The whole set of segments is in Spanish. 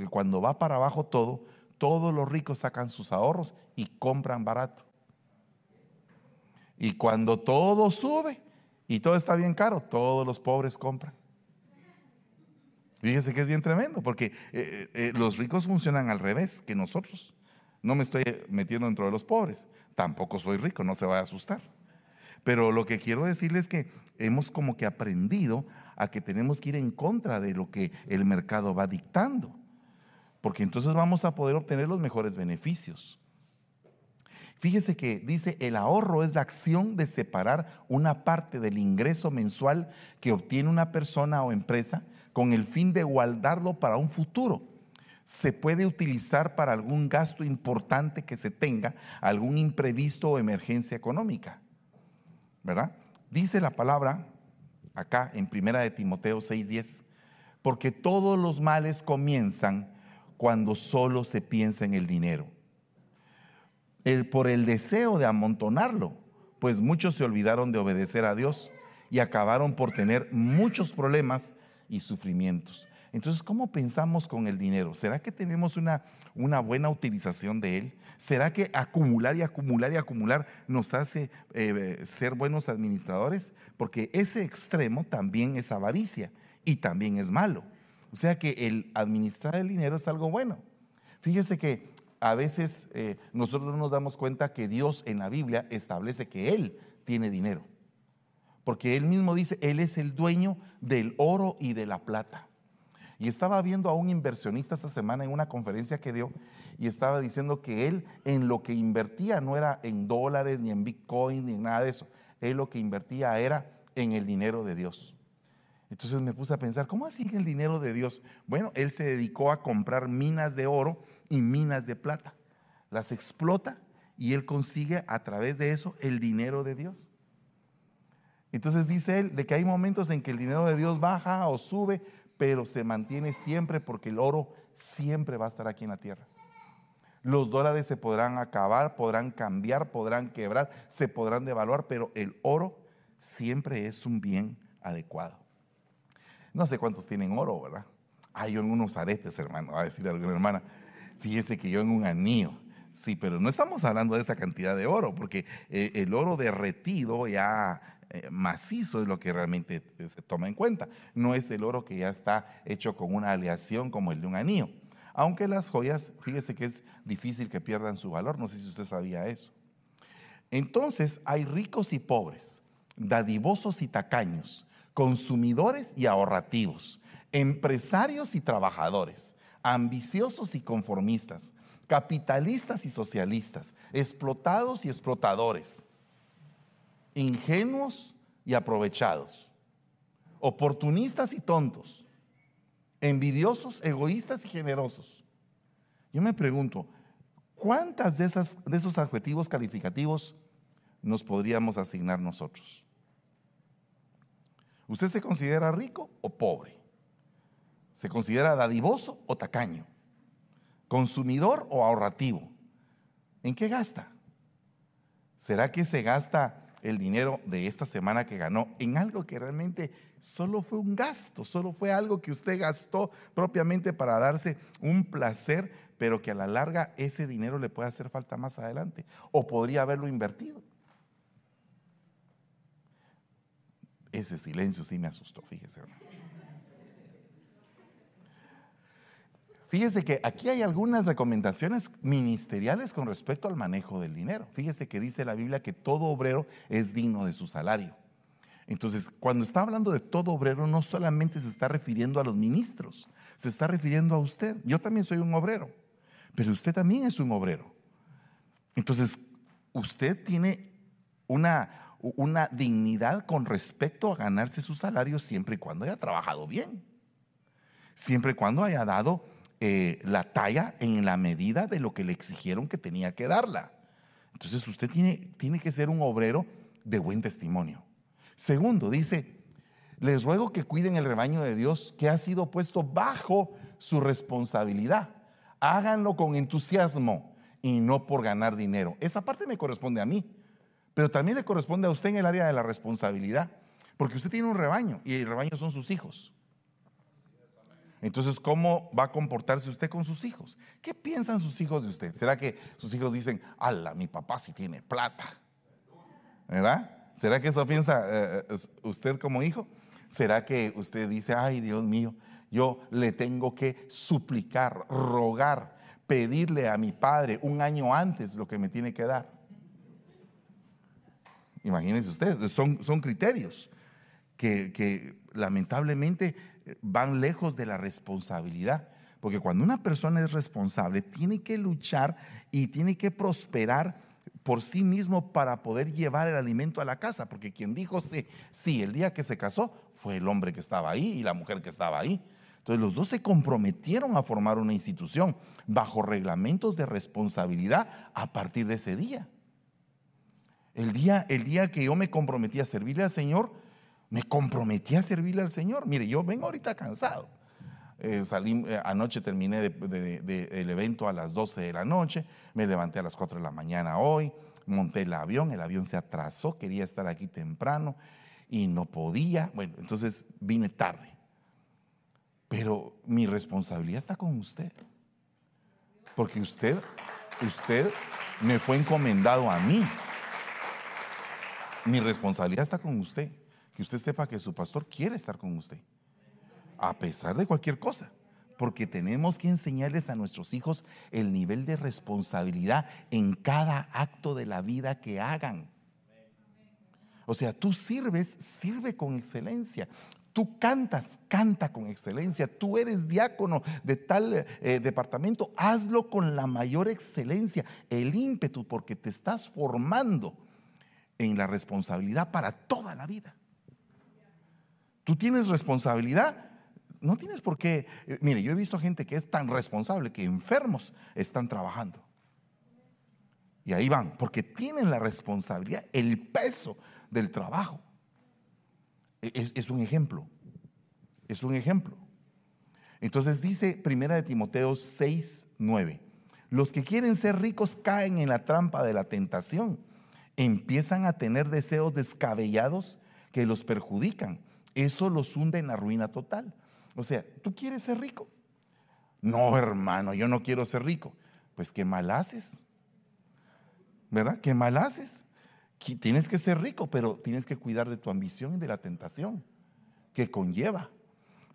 que cuando va para abajo todo, todos los ricos sacan sus ahorros y compran barato. Y cuando todo sube y todo está bien caro, todos los pobres compran. Fíjese que es bien tremendo, porque eh, eh, eh, los ricos funcionan al revés que nosotros. No me estoy metiendo dentro de los pobres. Tampoco soy rico, no se va a asustar. Pero lo que quiero decirles es que hemos como que aprendido a que tenemos que ir en contra de lo que el mercado va dictando. Porque entonces vamos a poder obtener los mejores beneficios. Fíjese que dice, el ahorro es la acción de separar una parte del ingreso mensual que obtiene una persona o empresa con el fin de guardarlo para un futuro. Se puede utilizar para algún gasto importante que se tenga, algún imprevisto o emergencia económica. ¿Verdad? Dice la palabra acá en Primera de Timoteo 6:10, porque todos los males comienzan cuando solo se piensa en el dinero. El, por el deseo de amontonarlo, pues muchos se olvidaron de obedecer a Dios y acabaron por tener muchos problemas y sufrimientos. Entonces, ¿cómo pensamos con el dinero? ¿Será que tenemos una, buena utilización de él? ¿Será que acumular y acumular y acumular nos hace eh, ser buenos administradores? Porque ese extremo también es avaricia y también es malo. O sea que el administrar el dinero es algo bueno. Fíjese que a veces eh, nosotros no nos damos cuenta que Dios en la Biblia establece que Él tiene dinero. Porque Él mismo dice, Él es el dueño del oro y de la plata. Y estaba viendo a un inversionista esta semana en una conferencia que dio y estaba diciendo que él en lo que invertía no era en dólares, ni en bitcoin, ni en nada de eso. Él lo que invertía era en el dinero de Dios. Entonces me puse a pensar, ¿cómo así el dinero de Dios? Bueno, él se dedicó a comprar minas de oro y minas de plata. Las explota y él consigue a través de eso el dinero de Dios. Entonces dice él de que hay momentos en que el dinero de Dios baja o sube, pero se mantiene siempre porque el oro siempre va a estar aquí en la tierra. Los dólares se podrán acabar, podrán cambiar, podrán quebrar, se podrán devaluar, pero el oro siempre es un bien adecuado. No sé cuántos tienen oro, ¿verdad? Hay en unos aretes, hermano, va a decir alguna hermana. Fíjese que yo en un anillo. Sí, pero no estamos hablando de esa cantidad de oro, porque eh, el oro derretido ya eh, macizo es lo que realmente eh, se toma en cuenta. No es el oro que ya está hecho con una aleación como el de un anillo. Aunque las joyas, fíjese que es difícil que pierdan su valor, no sé si usted sabía eso. Entonces hay ricos y pobres, dadivosos y tacaños, consumidores y ahorrativos, empresarios y trabajadores, ambiciosos y conformistas, capitalistas y socialistas, explotados y explotadores ingenuos y aprovechados, oportunistas y tontos, envidiosos, egoístas y generosos. Yo me pregunto, ¿cuántas de, de esos adjetivos calificativos nos podríamos asignar nosotros? ¿Usted se considera rico o pobre? ¿Se considera dadivoso o tacaño? ¿Consumidor o ahorrativo? ¿En qué gasta? ¿Será que se gasta el dinero de esta semana que ganó en algo que realmente solo fue un gasto, solo fue algo que usted gastó propiamente para darse un placer, pero que a la larga ese dinero le puede hacer falta más adelante o podría haberlo invertido. Ese silencio sí me asustó, fíjese. Fíjese que aquí hay algunas recomendaciones ministeriales con respecto al manejo del dinero. Fíjese que dice la Biblia que todo obrero es digno de su salario. Entonces, cuando está hablando de todo obrero, no solamente se está refiriendo a los ministros, se está refiriendo a usted. Yo también soy un obrero, pero usted también es un obrero. Entonces, usted tiene una, una dignidad con respecto a ganarse su salario siempre y cuando haya trabajado bien, siempre y cuando haya dado eh, la talla en la medida de lo que le exigieron que tenía que darla. Entonces usted tiene, tiene que ser un obrero de buen testimonio. Segundo, dice, les ruego que cuiden el rebaño de Dios que ha sido puesto bajo su responsabilidad. Háganlo con entusiasmo y no por ganar dinero. Esa parte me corresponde a mí, pero también le corresponde a usted en el área de la responsabilidad, porque usted tiene un rebaño y el rebaño son sus hijos. Entonces, ¿cómo va a comportarse usted con sus hijos? ¿Qué piensan sus hijos de usted? ¿Será que sus hijos dicen, ala, mi papá sí tiene plata? ¿Verdad? ¿Será que eso piensa eh, eh, usted como hijo? ¿Será que usted dice, ay Dios mío, yo le tengo que suplicar, rogar, pedirle a mi padre un año antes lo que me tiene que dar? Imagínense ustedes, son, son criterios que, que lamentablemente van lejos de la responsabilidad. Porque cuando una persona es responsable, tiene que luchar y tiene que prosperar por sí mismo para poder llevar el alimento a la casa. Porque quien dijo sí, sí, el día que se casó fue el hombre que estaba ahí y la mujer que estaba ahí. Entonces los dos se comprometieron a formar una institución bajo reglamentos de responsabilidad a partir de ese día. El día, el día que yo me comprometí a servirle al Señor, me comprometí a servirle al Señor. Mire, yo vengo ahorita cansado. Eh, salí, eh, anoche terminé de, el evento a las 12 de la noche, me levanté a las 4 de la mañana hoy, monté el avión, el avión se atrasó, quería estar aquí temprano y no podía. Bueno, entonces vine tarde. Pero mi responsabilidad está con usted. Porque usted, usted me fue encomendado a mí. Mi responsabilidad está con usted que usted sepa que su pastor quiere estar con usted, a pesar de cualquier cosa, porque tenemos que enseñarles a nuestros hijos el nivel de responsabilidad en cada acto de la vida que hagan. O sea, tú sirves, sirve con excelencia. Tú cantas, canta con excelencia. Tú eres diácono de tal eh, departamento, hazlo con la mayor excelencia, el ímpetu, porque te estás formando en la responsabilidad para toda la vida. Tú tienes responsabilidad. No tienes por qué. Eh, mire, yo he visto gente que es tan responsable que enfermos están trabajando. Y ahí van, porque tienen la responsabilidad, el peso del trabajo. E, es, un ejemplo. Es un ejemplo. Entonces dice Primera de Timoteo 6, 9. Los que quieren ser ricos caen en la trampa de la tentación. Empiezan a tener deseos descabellados que los perjudican eso los hunde en la ruina total. O sea, ¿tú quieres ser rico? No, hermano, yo no quiero ser rico. Pues qué mal haces. ¿Verdad? ¿Qué mal haces? Tienes que ser rico, pero tienes que cuidar de tu ambición y de la tentación que conlleva.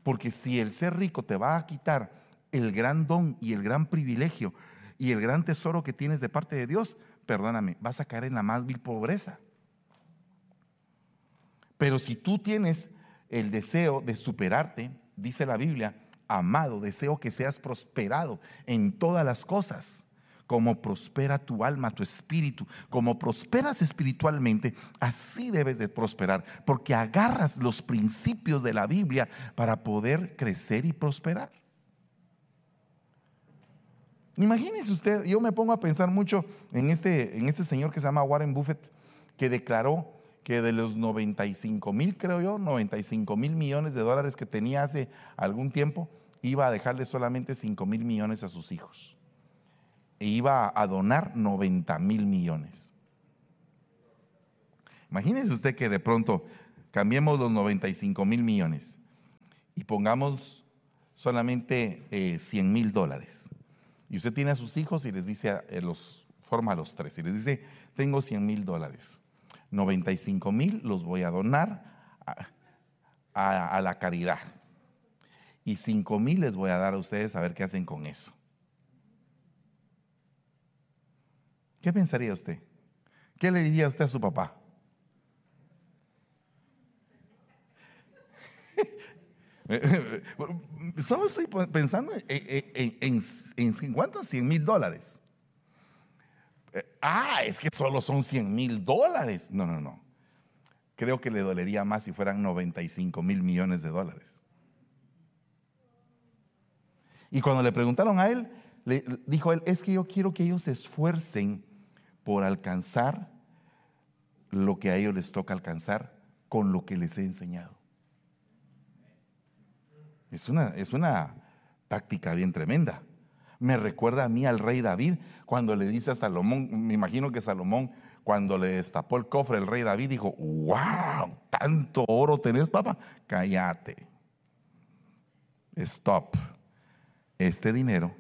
Porque si el ser rico te va a quitar el gran don y el gran privilegio y el gran tesoro que tienes de parte de Dios, perdóname, vas a caer en la más vil pobreza. Pero si tú tienes el deseo de superarte, dice la Biblia, amado, deseo que seas prosperado en todas las cosas, como prospera tu alma, tu espíritu, como prosperas espiritualmente, así debes de prosperar, porque agarras los principios de la Biblia para poder crecer y prosperar. Imagínese usted, yo me pongo a pensar mucho en este, en este señor que se llama Warren Buffett, que declaró que de los 95 mil, creo yo, 95 mil millones de dólares que tenía hace algún tiempo, iba a dejarle solamente 5 mil millones a sus hijos. E iba a donar 90 mil millones. Imagínese usted que de pronto cambiemos los 95 mil millones y pongamos solamente 100 eh, mil dólares. Y usted tiene a sus hijos y les dice, eh, los forma a los tres, y les dice, tengo 100 mil dólares 95 mil los voy a donar a, la caridad. Y 5 mil les voy a dar a ustedes a ver qué hacen con eso. ¿Qué pensaría usted? ¿Qué le diría usted a su papá? Solo estoy pensando en, en, en, en ¿cuántos? 100 mil dólares ah, es que solo son 100 mil dólares. No, no, no. Creo que le dolería más si fueran 95 mil millones de dólares. Y cuando le preguntaron a él, le dijo él, es que yo quiero que ellos se esfuercen por alcanzar lo que a ellos les toca alcanzar con lo que les he enseñado. Es una, es una táctica bien tremenda me recuerda a mí al rey David cuando le dice a Salomón, me imagino que Salomón cuando le destapó el cofre, el rey David dijo, wow, tanto oro tenés, papá, cállate. stop, este dinero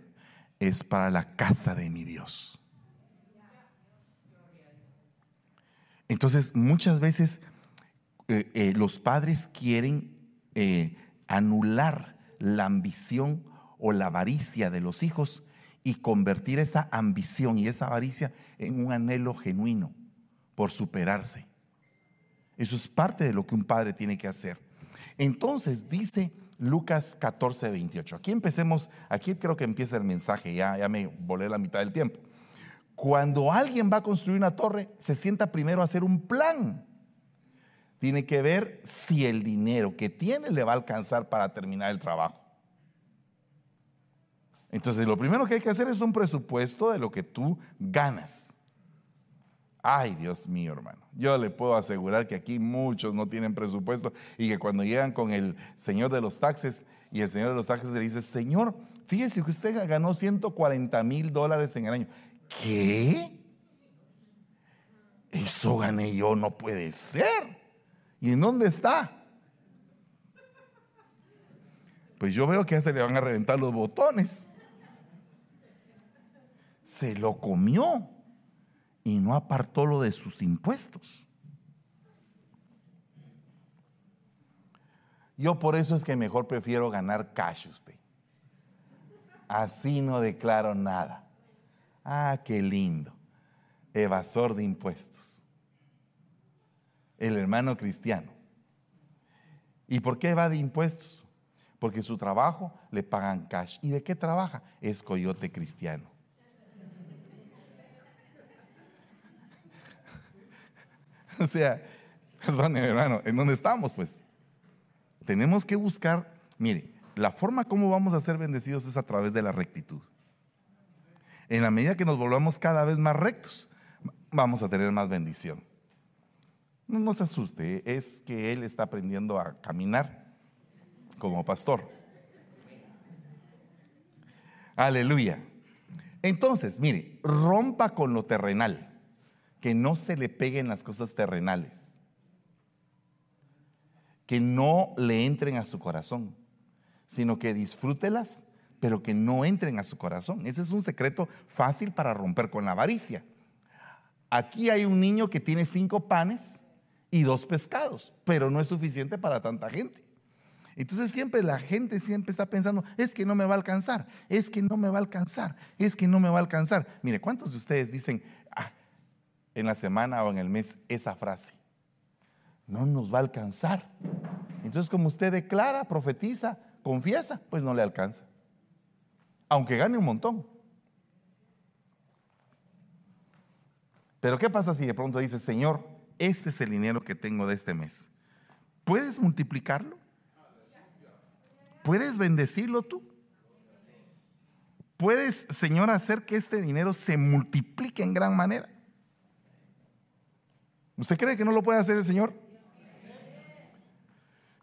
es para la casa de mi Dios. Entonces, muchas veces eh, eh, los padres quieren eh, anular la ambición o la avaricia de los hijos y convertir esa ambición y esa avaricia en un anhelo genuino por superarse. Eso es parte de lo que un padre tiene que hacer. Entonces dice Lucas 14, 28. Aquí empecemos, aquí creo que empieza el mensaje, ya, ya me volé la mitad del tiempo. Cuando alguien va a construir una torre, se sienta primero a hacer un plan. Tiene que ver si el dinero que tiene le va a alcanzar para terminar el trabajo. Entonces, lo primero que hay que hacer es un presupuesto de lo que tú ganas. Ay, Dios mío, hermano. Yo le puedo asegurar que aquí muchos no tienen presupuesto y que cuando llegan con el señor de los taxes y el señor de los taxes le dice, Señor, fíjese que usted ganó 140 mil dólares en el año. ¿Qué? Eso gané yo, no puede ser. ¿Y en dónde está? Pues yo veo que ya se le van a reventar los botones. Se lo comió y no apartó lo de sus impuestos. Yo por eso es que mejor prefiero ganar cash usted. Así no declaro nada. Ah, qué lindo. Evasor de impuestos. El hermano cristiano. ¿Y por qué va de impuestos? Porque su trabajo le pagan cash. ¿Y de qué trabaja? Es coyote cristiano. O sea, perdón, hermano, ¿en dónde estamos pues? Tenemos que buscar, mire, la forma como vamos a ser bendecidos es a través de la rectitud. En la medida que nos volvamos cada vez más rectos, vamos a tener más bendición. No nos asuste, es que Él está aprendiendo a caminar como pastor. Aleluya. Entonces, mire, rompa con lo terrenal que no se le peguen las cosas terrenales, que no le entren a su corazón, sino que disfrútelas, pero que no entren a su corazón. Ese es un secreto fácil para romper con la avaricia. Aquí hay un niño que tiene cinco panes y dos pescados, pero no es suficiente para tanta gente. Entonces siempre la gente siempre está pensando, es que no me va a alcanzar, es que no me va a alcanzar, es que no me va a alcanzar. Mire, ¿cuántos de ustedes dicen, en la semana o en el mes esa frase. No nos va a alcanzar. Entonces, como usted declara, profetiza, confiesa, pues no le alcanza. Aunque gane un montón. Pero ¿qué pasa si de pronto dice, Señor, este es el dinero que tengo de este mes? ¿Puedes multiplicarlo? ¿Puedes bendecirlo tú? ¿Puedes, Señor, hacer que este dinero se multiplique en gran manera? ¿Usted cree que no lo puede hacer el Señor?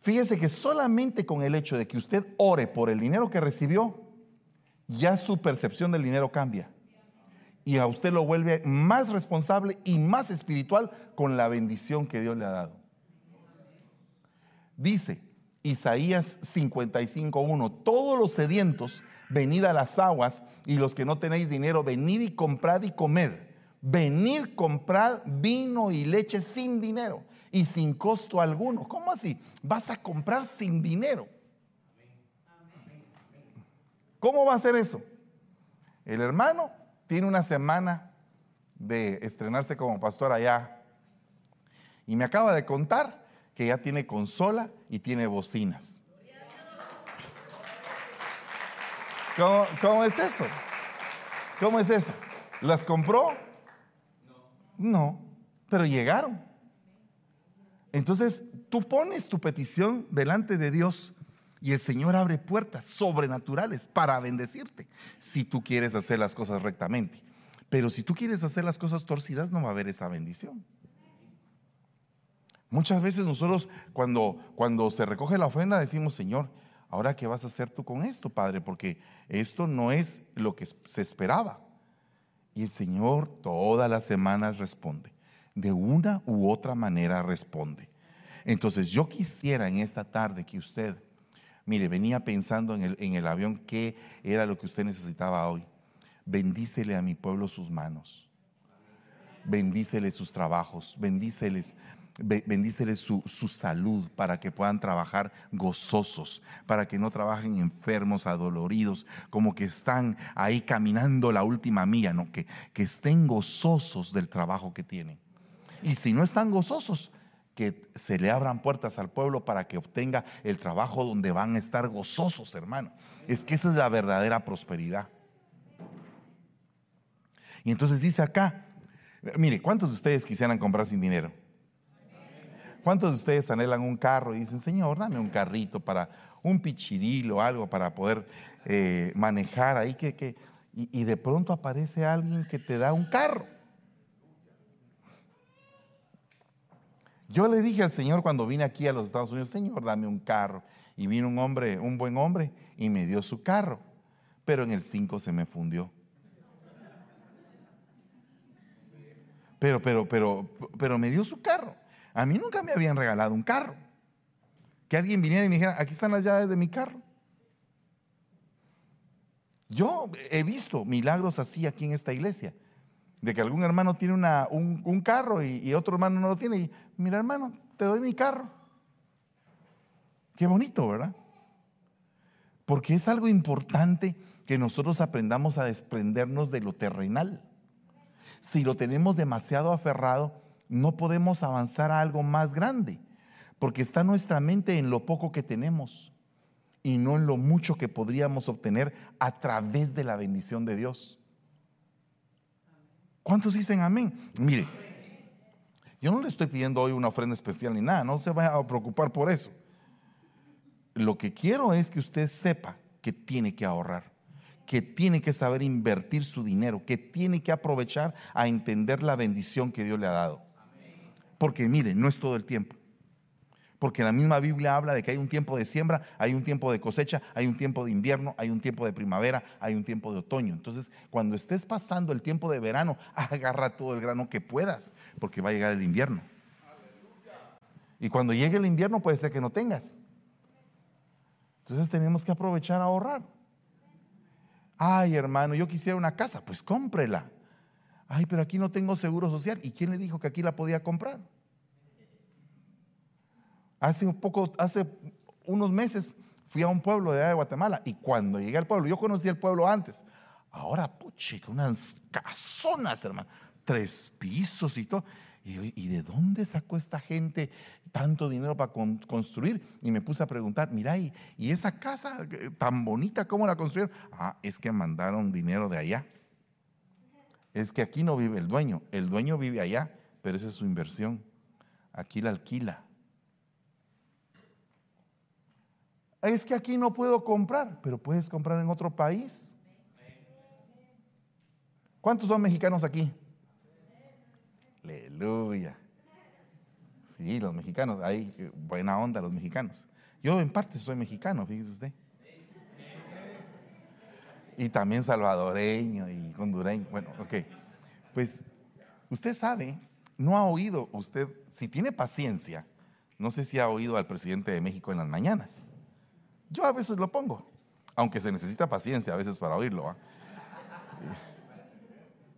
Fíjese que solamente con el hecho de que usted ore por el dinero que recibió, ya su percepción del dinero cambia. Y a usted lo vuelve más responsable y más espiritual con la bendición que Dios le ha dado. Dice Isaías 55.1, todos los sedientos, venid a las aguas, y los que no tenéis dinero, venid y comprad y comed venir comprar vino y leche sin dinero y sin costo alguno. ¿Cómo así? Vas a comprar sin dinero. ¿Cómo va a ser eso? El hermano tiene una semana de estrenarse como pastor allá y me acaba de contar que ya tiene consola y tiene bocinas. ¿Cómo, cómo es eso? ¿Cómo es eso? ¿Las compró? No, pero llegaron. Entonces, tú pones tu petición delante de Dios y el Señor abre puertas sobrenaturales para bendecirte, si tú quieres hacer las cosas rectamente. Pero si tú quieres hacer las cosas torcidas, no va a haber esa bendición. Muchas veces nosotros cuando, cuando se recoge la ofrenda decimos, Señor, ahora qué vas a hacer tú con esto, Padre, porque esto no es lo que se esperaba. Y el Señor todas las semanas responde. De una u otra manera responde. Entonces yo quisiera en esta tarde que usted Mire, venía pensando en el, en el avión qué era lo que usted necesitaba hoy. Bendícele a mi pueblo sus manos. Bendícele sus trabajos. Bendíceles su, su, salud para que puedan trabajar gozosos, para que no trabajen enfermos, adoloridos, como que están ahí caminando la última milla, no, que, que estén gozosos del trabajo que tienen. Y si no están gozosos, que se le abran puertas al pueblo para que obtenga el trabajo donde van a estar gozosos, hermano. Es que esa es la verdadera prosperidad. Y entonces dice acá, mire, ¿cuántos de ustedes quisieran comprar sin dinero? ¿Cuántos de ustedes anhelan un carro y dicen, Señor, dame un carrito para un pichirilo o algo para poder eh, manejar ahí? Que, que, y, de pronto aparece alguien que te da un carro. Yo le dije al Señor cuando vine aquí a los Estados Unidos, Señor, dame un carro. Y vino un hombre, un buen hombre, y me dio su carro. Pero en el 5 se me fundió. Pero, pero, pero, pero me dio su carro. A mí nunca me habían regalado un carro. Que alguien viniera y me dijera, aquí están las llaves de mi carro. Yo he visto milagros así aquí en esta iglesia, de que algún hermano tiene un, carro y, otro hermano no lo tiene. Y mira hermano, te doy mi carro. Qué bonito, ¿verdad? Porque es algo importante que nosotros aprendamos a desprendernos de lo terrenal. Si lo tenemos demasiado aferrado, no podemos avanzar a algo más grande, porque está nuestra mente en lo poco que tenemos y no en lo mucho que podríamos obtener a través de la bendición de Dios. ¿Cuántos dicen amén? Mire, yo no le estoy pidiendo hoy una ofrenda especial ni nada, no se vaya a preocupar por eso. Lo que quiero es que usted sepa que tiene que ahorrar, que tiene que saber invertir su dinero, que tiene que aprovechar a entender la bendición que Dios le ha dado. Porque mire, no es todo el tiempo. Porque la misma Biblia habla de que hay un tiempo de siembra, hay un tiempo de cosecha, hay un tiempo de invierno, hay un tiempo de primavera, hay un tiempo de otoño. Entonces, cuando estés pasando el tiempo de verano, agarra todo el grano que puedas, porque va a llegar el invierno. Y cuando llegue el invierno puede ser que no tengas. Entonces tenemos que aprovechar a ahorrar. Ay, hermano, yo quisiera una casa, pues cómprela. Ay, pero aquí no tengo seguro social. ¿Y quién le dijo que aquí la podía comprar? Hace un poco, hace unos meses fui a un pueblo de, Guatemala y cuando llegué al pueblo, yo conocí el pueblo antes. Ahora, puchica, unas casonas, hermano, tres pisos y todo. Y, ¿y de dónde sacó esta gente tanto dinero para construir? Y me puse a preguntar, mira, ¿y, ¿y esa casa eh, tan bonita, cómo la construyeron? Ah, es que mandaron dinero de allá es que aquí no vive el dueño, el dueño vive allá, pero esa es su inversión. Aquí la alquila. Es que aquí no puedo comprar, pero puedes comprar en otro país. ¿Cuántos son mexicanos aquí? Aleluya. Sí, los mexicanos, hay buena onda los mexicanos. Yo en parte soy mexicano, fíjese usted y también salvadoreño y hondureño. Bueno, ok. Pues usted sabe, no ha oído usted, si tiene paciencia, no sé si ha oído al presidente de México en las mañanas. Yo a veces lo pongo, aunque se necesita paciencia a veces para oírlo.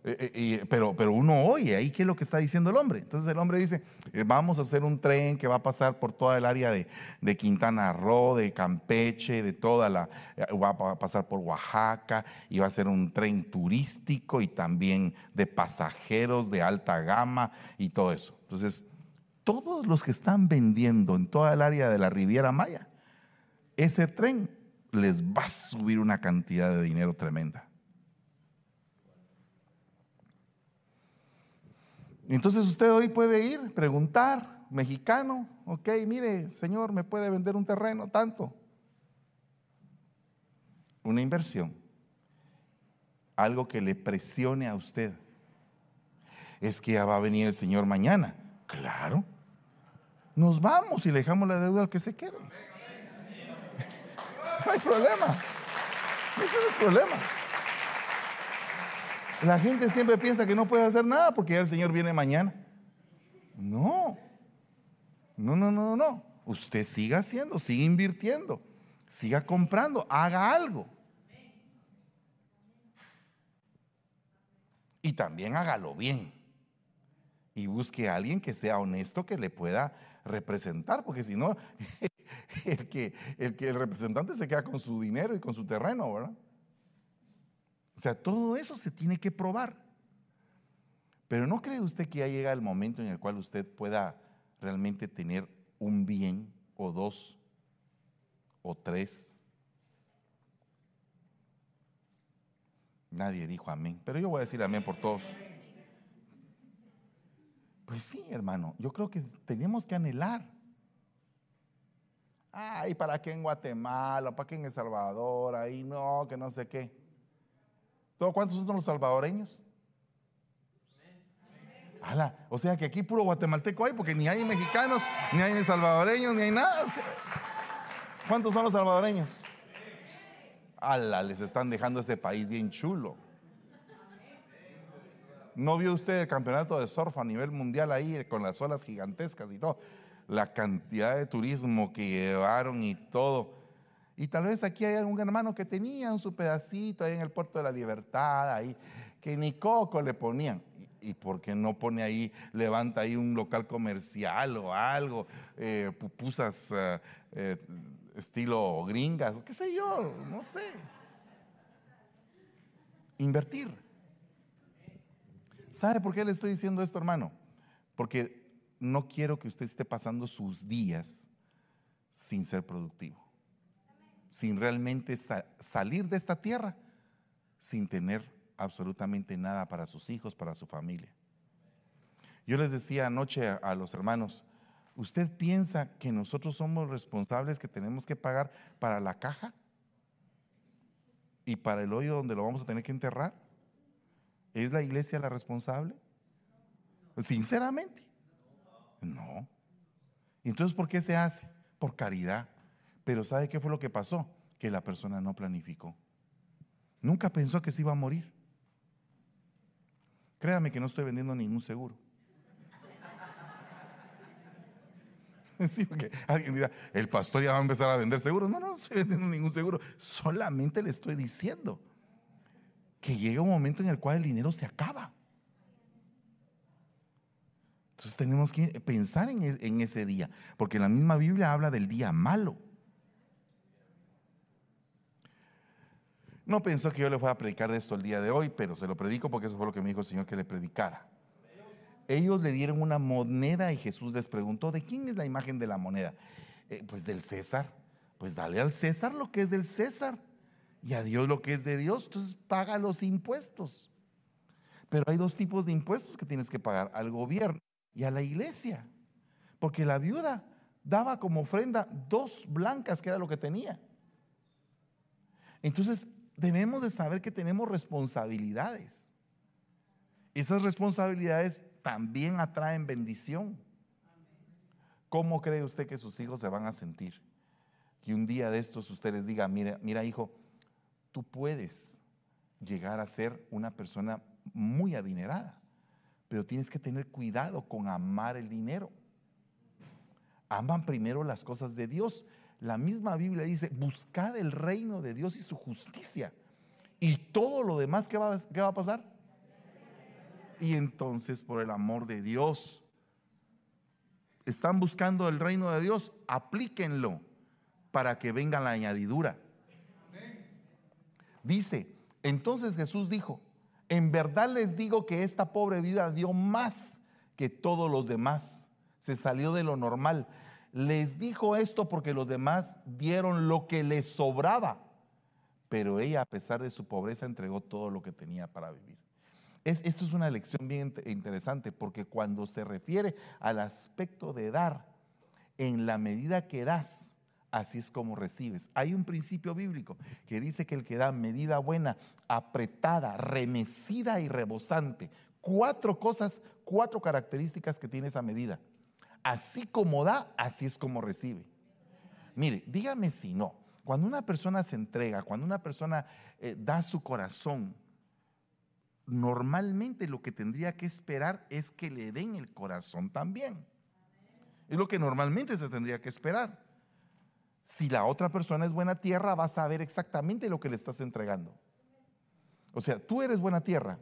Eh, eh, pero, pero uno oye ahí qué es lo que está diciendo el hombre. Entonces el hombre dice, eh, vamos a hacer un tren que va a pasar por toda el área de, de, Quintana Roo, de Campeche, de toda la, va a pasar por Oaxaca y va a ser un tren turístico y también de pasajeros de alta gama y todo eso. Entonces, todos los que están vendiendo en toda el área de la Riviera Maya, ese tren les va a subir una cantidad de dinero tremenda. Entonces usted hoy puede ir, preguntar, mexicano, ok, mire, señor, ¿me puede vender un terreno tanto? Una inversión, algo que le presione a usted. Es que ya va a venir el Señor mañana. Claro. Nos vamos y le dejamos la deuda al que se quede. No hay problema. Ese es el problema. La gente siempre piensa que no puede hacer nada porque ya el Señor viene mañana. No, no, no, no, no. Usted siga haciendo, siga invirtiendo. Siga comprando, haga algo. Y también hágalo bien. Y busque a alguien que sea honesto, que le pueda representar, porque si no, el que, el que el representante se queda con su dinero y con su terreno, ¿verdad? O sea, todo eso se tiene que probar. Pero ¿no cree usted que ya llega el momento en el cual usted pueda realmente tener un bien o dos o tres Nadie dijo amén, pero yo voy a decir amén por todos. Pues sí, hermano, yo creo que tenemos que anhelar. Ay, ¿para qué en Guatemala? ¿Para qué en El Salvador? Ahí no, que no sé qué. ¿Cuántos son los salvadoreños? Ala, o sea que aquí puro guatemalteco hay, porque ni hay mexicanos, ni hay salvadoreños, ni hay nada. ¿Cuántos son los salvadoreños? ala, les están dejando ese país bien chulo. ¿No vio usted el campeonato de surf a nivel mundial ahí con las olas gigantescas y todo? La cantidad de turismo que llevaron y todo. Y tal vez aquí hay un hermano que tenía su pedacito ahí en el puerto de la libertad, ahí, que ni coco le ponían. ¿Y, por qué no pone ahí, levanta ahí un local comercial o algo, eh, pupusas eh, eh, estilo gringas, qué sé yo, no sé. Invertir. ¿Sabe por qué le estoy diciendo esto, hermano? Porque no quiero que usted esté pasando sus días sin ser productivo, sin realmente salir de esta tierra sin tener absolutamente nada para sus hijos, para su familia. Yo les decía anoche a los hermanos, ¿Usted piensa que nosotros somos responsables que tenemos que pagar para la caja? ¿Y para el hoyo donde lo vamos a tener que enterrar? ¿Es la iglesia la responsable? Sinceramente. No. Entonces, ¿por qué se hace? Por caridad. Pero ¿sabe qué fue lo que pasó? Que la persona no planificó. Nunca pensó que se iba a morir. Créame que no estoy vendiendo ningún seguro. Sí, alguien dirá, el pastor ya va a empezar a vender seguros. No, no estoy vendiendo ningún seguro. Solamente le estoy diciendo que llega un momento en el cual el dinero se acaba. Entonces tenemos que pensar en, ese día, porque la misma Biblia habla del día malo. No pensó que yo le fuera a predicar de esto el día de hoy, pero se lo predico porque eso fue lo que me dijo el Señor que le predicara ellos le dieron una moneda y Jesús les preguntó, ¿de quién es la imagen de la moneda? Eh, pues del César. Pues dale al César lo que es del César y a Dios lo que es de Dios. Entonces paga los impuestos. Pero hay dos tipos de impuestos que tienes que pagar, al gobierno y a la iglesia. Porque la viuda daba como ofrenda dos blancas, que era lo que tenía. Entonces debemos de saber que tenemos responsabilidades. Esas responsabilidades también atraen bendición. ¿Cómo cree usted que sus hijos se van a sentir? Que un día de estos usted les diga, mira, mira hijo, tú puedes llegar a ser una persona muy adinerada, pero tienes que tener cuidado con amar el dinero. Aman primero las cosas de Dios. La misma Biblia dice, buscad el reino de Dios y su justicia. Y todo lo demás, ¿qué va, qué va a pasar? Y entonces, por el amor de Dios, están buscando el reino de Dios, aplíquenlo para que venga la añadidura. Dice, entonces Jesús dijo, en verdad les digo que esta pobre vida dio más que todos los demás. Se salió de lo normal. Les dijo esto porque los demás dieron lo que les sobraba, pero ella a pesar de su pobreza entregó todo lo que tenía para vivir esto es una lección bien interesante porque cuando se refiere al aspecto de dar, en la medida que das, así es como recibes. Hay un principio bíblico que dice que el que da medida buena, apretada, remecida y rebosante, cuatro cosas, cuatro características que tiene esa medida. Así como da, así es como recibe. Mire, dígame si no. Cuando una persona se entrega, cuando una persona eh, da su corazón, normalmente lo que tendría que esperar es que le den el corazón también. Es lo que normalmente se tendría que esperar. Si la otra persona es buena tierra, vas a saber exactamente lo que le estás entregando. O sea, tú eres buena tierra.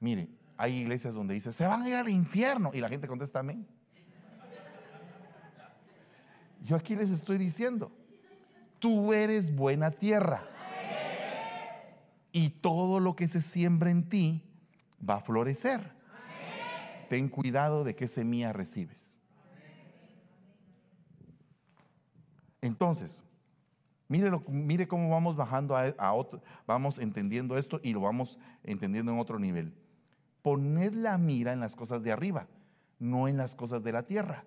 Mire, hay iglesias donde dice, se van a ir al infierno. Y la gente contesta amén. Yo aquí les estoy diciendo, tú eres buena tierra. Y todo lo que se siembra en ti va a florecer. Ten cuidado de qué semilla recibes. Entonces, mire, mire cómo vamos bajando a, otro, vamos entendiendo esto y lo vamos entendiendo en otro nivel. Poned la mira en las cosas de arriba, no en las cosas de la tierra.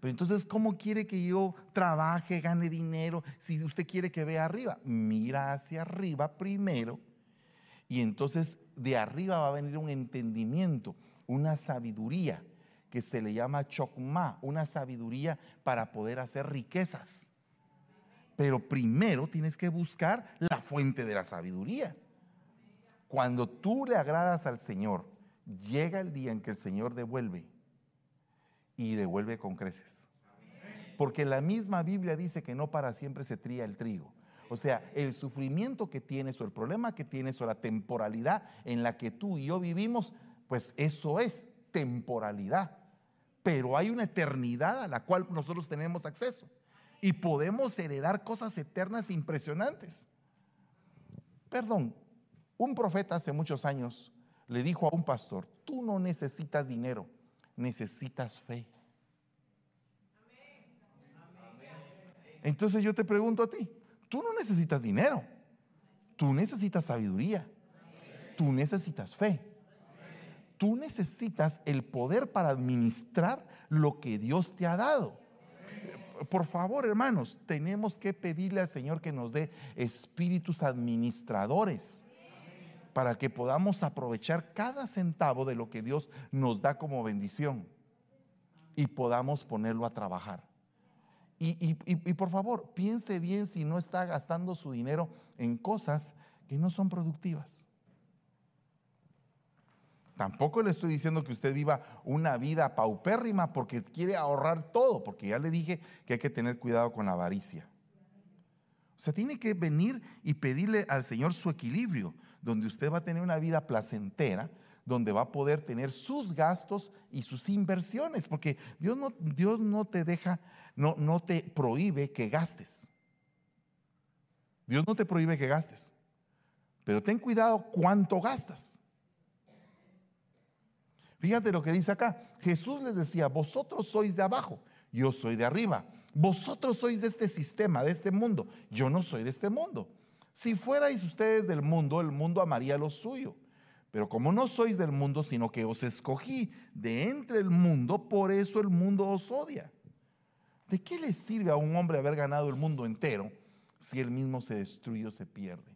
Pero entonces, ¿cómo quiere que yo trabaje, gane dinero? Si usted quiere que vea arriba, mira hacia arriba primero. Y entonces de arriba va a venir un entendimiento, una sabiduría que se le llama chokma, una sabiduría para poder hacer riquezas. Pero primero tienes que buscar la fuente de la sabiduría. Cuando tú le agradas al Señor, llega el día en que el Señor devuelve y devuelve con creces. Porque la misma Biblia dice que no para siempre se tría el trigo. O sea, el sufrimiento que tienes o el problema que tienes o la temporalidad en la que tú y yo vivimos, pues eso es temporalidad. Pero hay una eternidad a la cual nosotros tenemos acceso. Y podemos heredar cosas eternas impresionantes. Perdón, un profeta hace muchos años le dijo a un pastor, tú no necesitas dinero, necesitas fe. Entonces yo te pregunto a ti, tú no necesitas dinero, tú necesitas sabiduría, tú necesitas fe, tú necesitas el poder para administrar lo que Dios te ha dado. Por favor, hermanos, tenemos que pedirle al Señor que nos dé espíritus administradores para que podamos aprovechar cada centavo de lo que Dios nos da como bendición y podamos ponerlo a trabajar. Y, por favor, piense bien si no está gastando su dinero en cosas que no son productivas. Tampoco le estoy diciendo que usted viva una vida paupérrima porque quiere ahorrar todo, porque ya le dije que hay que tener cuidado con la avaricia. O sea, tiene que venir y pedirle al Señor su equilibrio donde usted va a tener una vida placentera, donde va a poder tener sus gastos y sus inversiones, porque Dios no, Dios no te deja, no, no te prohíbe que gastes. Dios no te prohíbe que gastes, pero ten cuidado cuánto gastas. Fíjate lo que dice acá. Jesús les decía, vosotros sois de abajo, yo soy de arriba. Vosotros sois de este sistema, de este mundo. Yo no soy de este mundo. Si fuerais ustedes del mundo, el mundo amaría lo suyo. Pero como no sois del mundo, sino que os escogí de entre el mundo, por eso el mundo os odia. ¿De qué le sirve a un hombre haber ganado el mundo entero si él mismo se destruye o se pierde?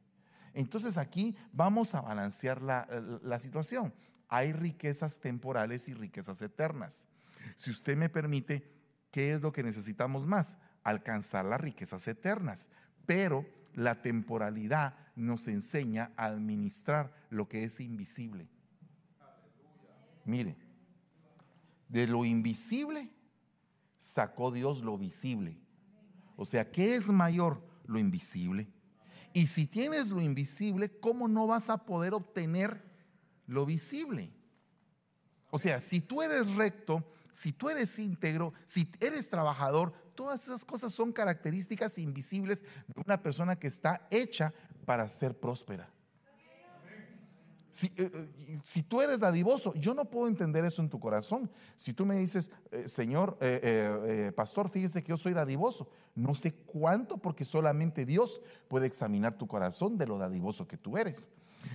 Entonces aquí vamos a balancear la, situación. Hay riquezas temporales y riquezas eternas. Si usted me permite, ¿qué es lo que necesitamos más? Alcanzar las riquezas eternas. Pero la temporalidad nos enseña a administrar lo que es invisible. Mire, de lo invisible sacó Dios lo visible. O sea, ¿qué es mayor? Lo invisible. Y si tienes lo invisible, ¿cómo no vas a poder obtener lo visible? O sea, si tú eres recto, si tú eres íntegro, si eres trabajador, todas esas cosas son características invisibles de una persona que está hecha para ser próspera. Si, eh, eh, tú eres dadivoso, yo no puedo entender eso en tu corazón. Si tú me dices, eh, Señor, pastor, fíjese que yo soy dadivoso, no sé cuánto porque solamente Dios puede examinar tu corazón de lo dadivoso que tú eres.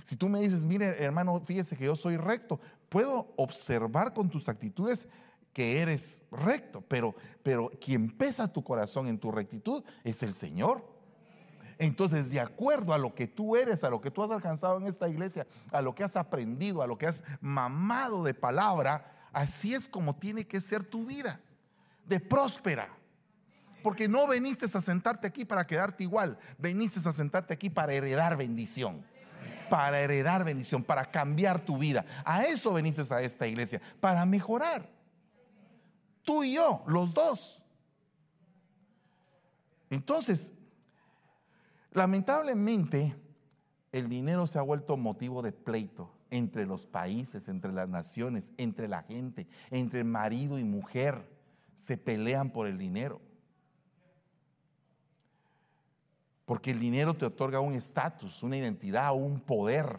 Si tú me dices, mire hermano, fíjese que yo soy recto, puedo observar con tus actitudes que eres recto, pero, pero quien pesa tu corazón en tu rectitud es el Señor. Entonces, de acuerdo a lo que tú eres, a lo que tú has alcanzado en esta iglesia, a lo que has aprendido, a lo que has mamado de palabra, así es como tiene que ser tu vida, de próspera. Porque no veniste a sentarte aquí para quedarte igual, veniste a sentarte aquí para heredar bendición. para heredar bendición, para cambiar tu vida. A eso veniste a esta iglesia, para mejorar. Tú y yo, los dos. Entonces, lamentablemente, el dinero se ha vuelto motivo de pleito entre los países, entre las naciones, entre la gente, entre marido y mujer. Se pelean por el dinero. Porque el dinero te otorga un estatus, una identidad, un poder.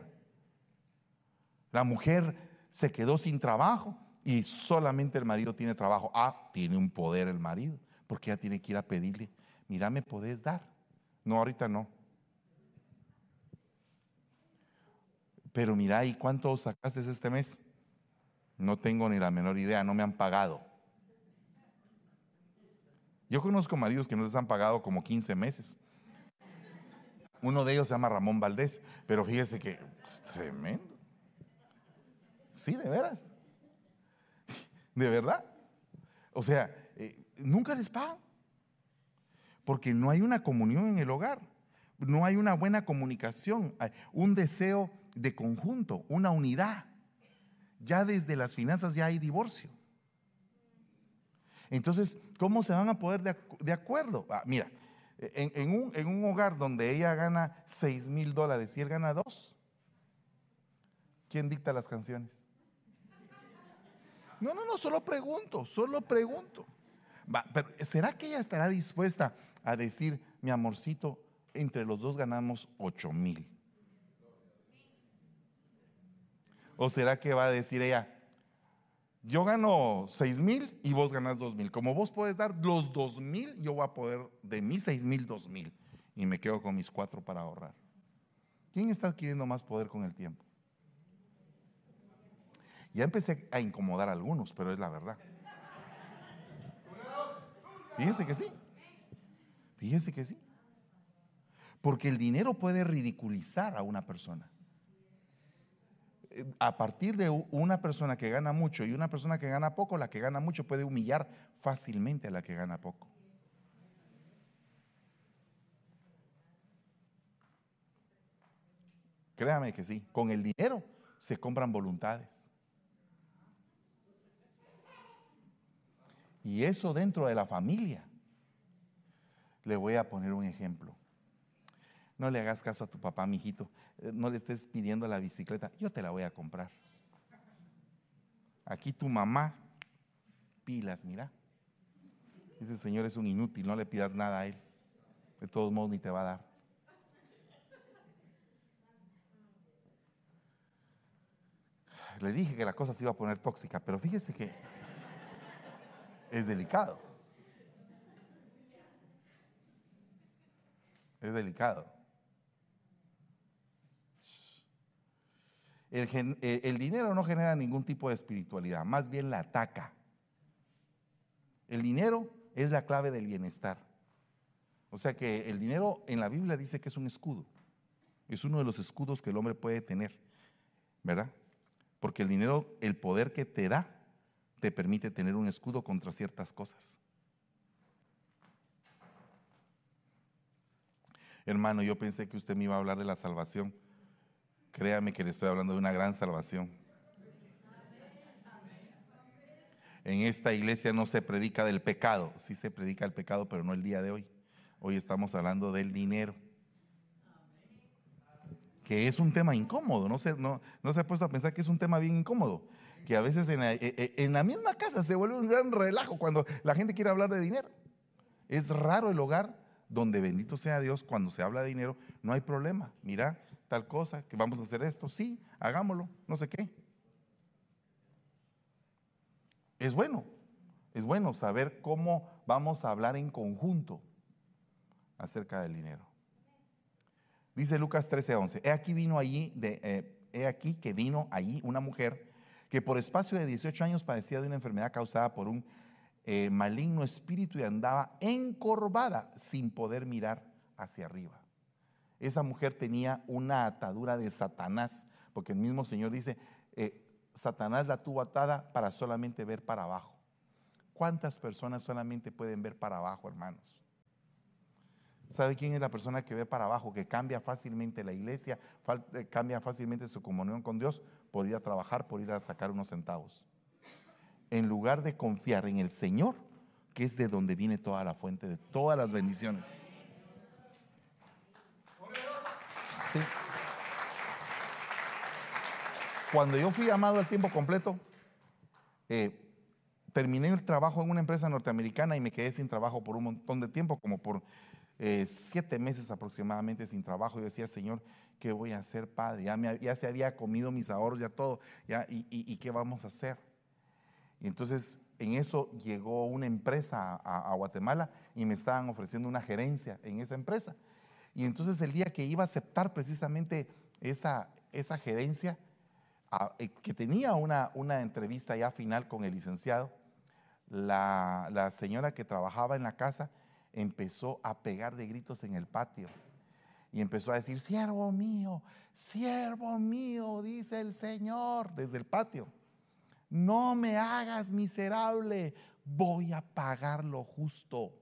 La mujer se quedó sin trabajo y solamente el marido tiene trabajo. Ah, tiene un poder el marido, porque ya tiene que ir a pedirle, mira, ¿me podés dar? No, ahorita no. Pero mira, ¿y cuánto sacaste este mes? No tengo ni la menor idea, no me han pagado. Yo conozco maridos que no les han pagado como 15 meses. Uno de ellos se llama Ramón Valdés, pero fíjese que es tremendo. Sí, de veras. De verdad. O sea, eh, nunca les pagan. Porque no hay una comunión en el hogar. No hay una buena comunicación, un deseo de conjunto, una unidad. Ya desde las finanzas ya hay divorcio. Entonces, ¿cómo se van a poder de, acuerdo? Ah, mira, en, un, en, un, hogar donde ella gana 6 mil dólares y él gana 2, ¿quién dicta las canciones? No, no, no, solo pregunto, solo pregunto. ¿será que ella estará dispuesta a decir, mi amorcito, entre los dos ganamos 8 mil? ¿O será que va a decir ella, yo gano 6 mil y vos ganas 2 mil? Como vos puedes dar los 2 mil, yo voy a poder de mis 6 mil, 2 mil. Y me quedo con mis cuatro para ahorrar. ¿Quién está adquiriendo más poder con el tiempo? Ya empecé a incomodar a algunos, pero es la verdad. Fíjense que sí. Fíjense que sí. Porque el dinero puede ridiculizar a una persona a partir de una persona que gana mucho y una persona que gana poco, la que gana mucho puede humillar fácilmente a la que gana poco. Créame que sí, con el dinero se compran voluntades. Y eso dentro de la familia. Le voy a poner un ejemplo. No le hagas caso a tu papá, mijito. Eh, no le estés pidiendo la bicicleta. Yo te la voy a comprar. Aquí tu mamá, pilas, mira. Ese señor es un inútil, no le pidas nada a él. De todos modos, ni te va a dar. Le dije que la cosa se iba a poner tóxica, pero fíjese que es delicado. Es delicado. Eh, el, dinero no genera ningún tipo de espiritualidad, más bien la ataca. El dinero es la clave del bienestar. O sea que el dinero en la Biblia dice que es un escudo. Es uno de los escudos que el hombre puede tener, ¿verdad? Porque el dinero, el poder que te da, te permite tener un escudo contra ciertas cosas. Hermano, yo pensé que usted me iba a hablar de la salvación. Créame que le estoy hablando de una gran salvación. En esta iglesia no se predica del pecado, sí se predica el pecado, pero no el día de hoy. Hoy estamos hablando del dinero, que es un tema incómodo, no se, no, no se ha puesto a pensar que es un tema bien incómodo, que a veces en la, e, e, en la misma casa se vuelve un gran relajo cuando la gente quiere hablar de dinero. Es raro el hogar donde bendito sea Dios, cuando se habla de dinero, no hay problema. Mira, tal cosa, que vamos a hacer esto, sí, hagámoslo, no sé qué. Es bueno, es bueno saber cómo vamos a hablar en conjunto acerca del dinero. Dice Lucas 13:11, he aquí vino allí, eh, he aquí que vino allí una mujer que por espacio de 18 años padecía de una enfermedad causada por un eh, maligno espíritu y andaba encorvada sin poder mirar hacia arriba. Esa mujer tenía una atadura de Satanás, porque el mismo Señor dice, eh, Satanás la tuvo atada para solamente ver para abajo. ¿Cuántas personas solamente pueden ver para abajo, hermanos? ¿Sabe quién es la persona que ve para abajo, que cambia fácilmente la iglesia, eh, cambia fácilmente su comunión con Dios por ir a trabajar, por ir a sacar unos centavos? En lugar de confiar en el Señor, que es de donde viene toda la fuente de todas las bendiciones. Sí. Cuando yo fui llamado al tiempo completo, eh, terminé el trabajo en una empresa norteamericana y me quedé sin trabajo por un montón de tiempo, como por eh, siete meses aproximadamente sin trabajo. Yo decía, Señor, ¿qué voy a hacer, Padre? Ya, ya se había comido mis ahorros, ya todo, y, qué vamos a hacer? Y entonces en eso llegó una empresa a, Guatemala y me estaban ofreciendo una gerencia en esa empresa. Y entonces el día que iba a aceptar precisamente esa, esa gerencia, eh, que tenía una, una entrevista ya final con el licenciado, la, la señora que trabajaba en la casa empezó a pegar de gritos en el patio y empezó a decir, siervo mío, siervo mío, dice el Señor desde el patio, no me hagas miserable, voy a pagar lo justo.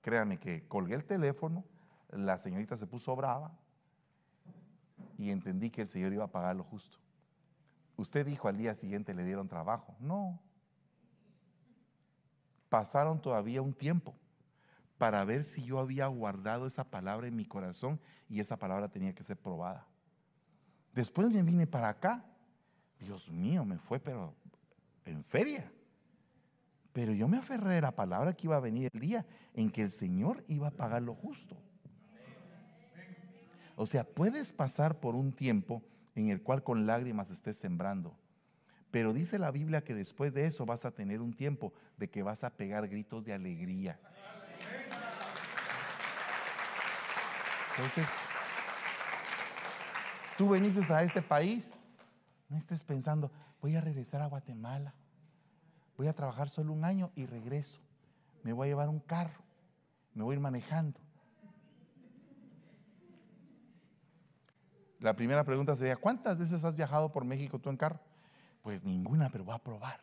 Créame que colgué el teléfono, la señorita se puso brava y entendí que el Señor iba a pagar lo justo. Usted dijo al día siguiente le dieron trabajo. No, pasaron todavía un tiempo para ver si yo había guardado esa palabra en mi corazón y esa palabra tenía que ser probada. Después me vine para acá. Dios mío, me fue pero en feria. Pero yo me aferré a la palabra que iba a venir el día en que el Señor iba a pagar lo justo. O sea, puedes pasar por un tiempo en el cual con lágrimas estés sembrando, pero dice la Biblia que después de eso vas a tener un tiempo de que vas a pegar gritos de alegría. Entonces, tú veniste a este país, no estés pensando, voy a regresar a Guatemala, voy a trabajar solo un año y regreso. Me voy a llevar un carro, me voy a ir manejando. La primera pregunta sería, ¿cuántas veces has viajado por México tú en carro? Pues ninguna, pero voy a probar.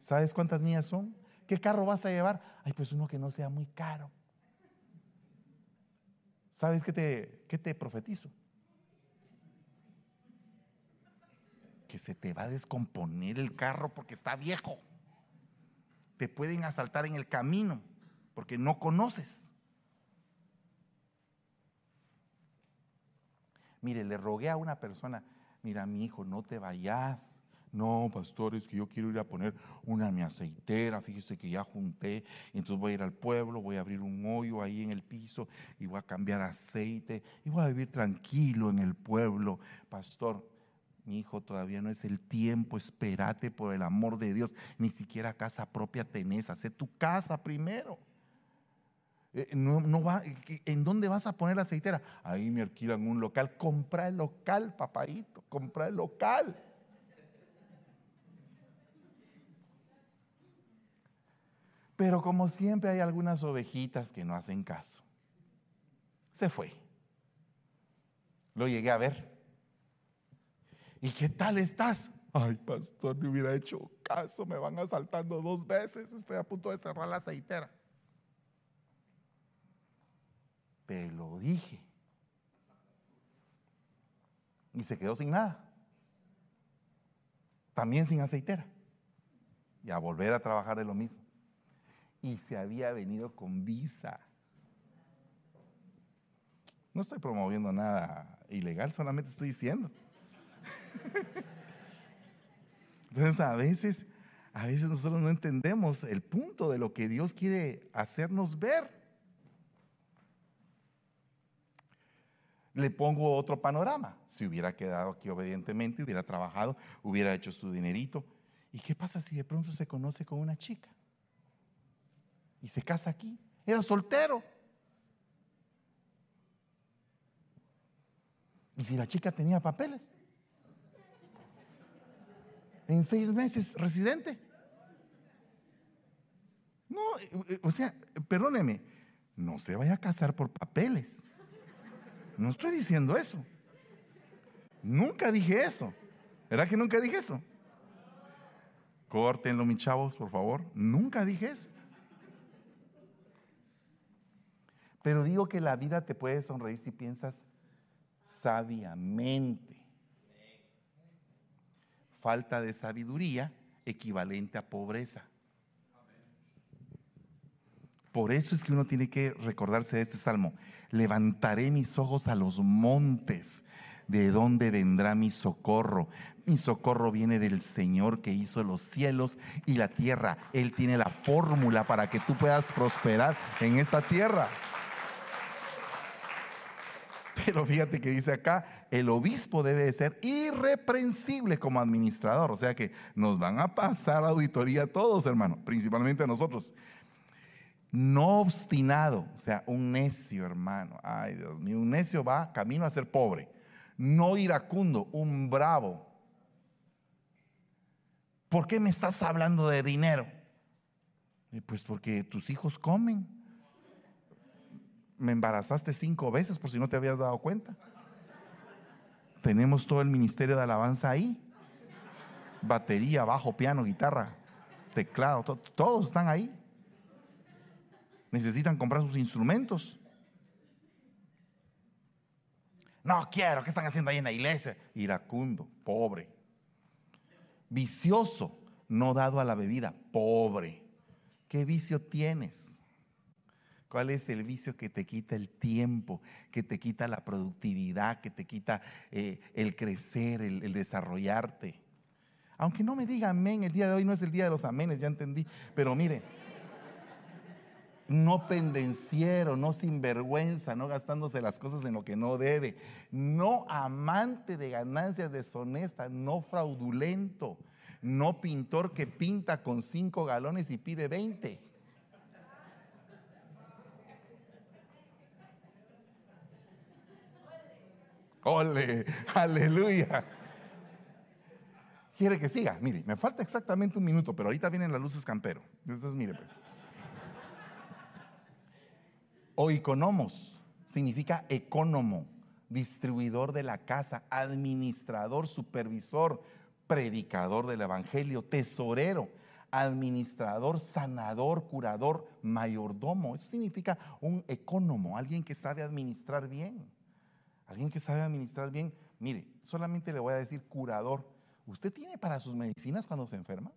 ¿Sabes cuántas niñas son? ¿Qué carro vas a llevar? Ay, pues uno que no sea muy caro. ¿Sabes qué te, qué te profetizo? Que se te va a descomponer el carro porque está viejo. Te pueden asaltar en el camino porque no conoces. Mire, le rogué a una persona, mira mi hijo, no te vayas. No, pastor, es que yo quiero ir a poner una mi aceitera, fíjese que ya junté, entonces voy a ir al pueblo, voy a abrir un hoyo ahí en el piso y voy a cambiar aceite y voy a vivir tranquilo en el pueblo. Pastor, mi hijo, todavía no es el tiempo, espérate por el amor de Dios, ni siquiera casa propia tenés, hace tu casa primero. Eh, no, no va, ¿En dónde vas a poner la aceitera? Ahí me alquilan un local. Compra el local, papadito, compra el local. Pero como siempre hay algunas ovejitas que no hacen caso. Se fue. Lo llegué a ver. ¿Y qué tal estás? Ay, pastor, me hubiera hecho caso, me van asaltando dos veces, estoy a punto de cerrar la aceitera. Te lo dije. Y se quedó sin nada. También sin aceitera. Y a volver a trabajar de lo mismo. Y se había venido con visa. No estoy promoviendo nada ilegal, solamente estoy diciendo. Entonces a veces, a veces nosotros no entendemos el punto de lo que Dios quiere hacernos ver. Le pongo otro panorama. Si hubiera quedado aquí obedientemente, hubiera trabajado, hubiera hecho su dinerito. ¿Y qué pasa si de pronto se conoce con una chica? Y se casa aquí. Era soltero. ¿Y si la chica tenía papeles? En seis meses, residente. No, o sea, perdóneme, no se vaya a casar por papeles. No estoy diciendo eso. Nunca dije eso. ¿Verdad que nunca dije eso? Córtenlo, mis chavos, por favor. Nunca dije eso. Pero digo que la vida te puede sonreír si piensas sabiamente. Falta de sabiduría equivalente a pobreza. Por eso es que uno tiene que recordarse de este salmo. Levantaré mis ojos a los montes. ¿De dónde vendrá mi socorro? Mi socorro viene del Señor que hizo los cielos y la tierra. Él tiene la fórmula para que tú puedas prosperar en esta tierra. Pero fíjate que dice acá, el obispo debe de ser irreprensible como administrador. O sea que nos van a pasar auditoría a todos, hermano, principalmente a nosotros no obstinado, o sea, un necio, hermano. Ay, Dios mío, un necio va camino a ser pobre. No iracundo, un bravo. ¿Por qué me estás hablando de dinero? pues porque tus hijos comen. Me embarazaste cinco veces por si no te habías dado cuenta. Tenemos todo el ministerio de alabanza ahí. Batería, bajo, piano, guitarra, teclado, todos están ahí necesitan comprar sus instrumentos. No quiero, ¿qué están haciendo ahí en la iglesia? Iracundo, pobre. Vicioso, no dado a la bebida, pobre. ¿Qué vicio tienes? ¿Cuál es el vicio que te quita el tiempo, que te quita la productividad, que te quita eh, el crecer, el, desarrollarte? Aunque no me diga amén, el día de hoy no es el día de los amenes, ya entendí. Pero mire, no pendenciero, no sinvergüenza, no gastándose las cosas en lo que no debe, no amante de ganancias deshonestas, no fraudulento, no pintor que pinta con cinco galones y pide veinte. Ole, aleluya. Quiere que siga. Mire, me falta exactamente un minuto, pero ahorita vienen las luces campero. Entonces, mire, pues. Oikonomos significa economo, distribuidor de la casa, administrador, supervisor, predicador del evangelio, tesorero, administrador, sanador, curador, mayordomo. Eso significa un economo, alguien que sabe administrar bien. Alguien que sabe administrar bien. Mire, solamente le voy a decir curador. ¿Usted tiene para sus medicinas cuando se enferma?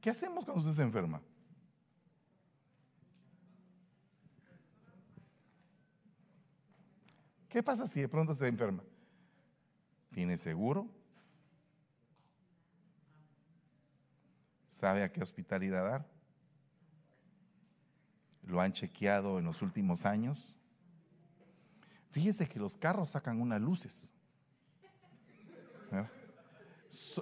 ¿Qué hacemos cuando usted se enferma? ¿Qué pasa si de pronto se enferma? ¿Tiene seguro? ¿Sabe a qué hospital ir a dar? ¿Lo han chequeado en los últimos años? Fíjese que los carros sacan unas luces. Eh,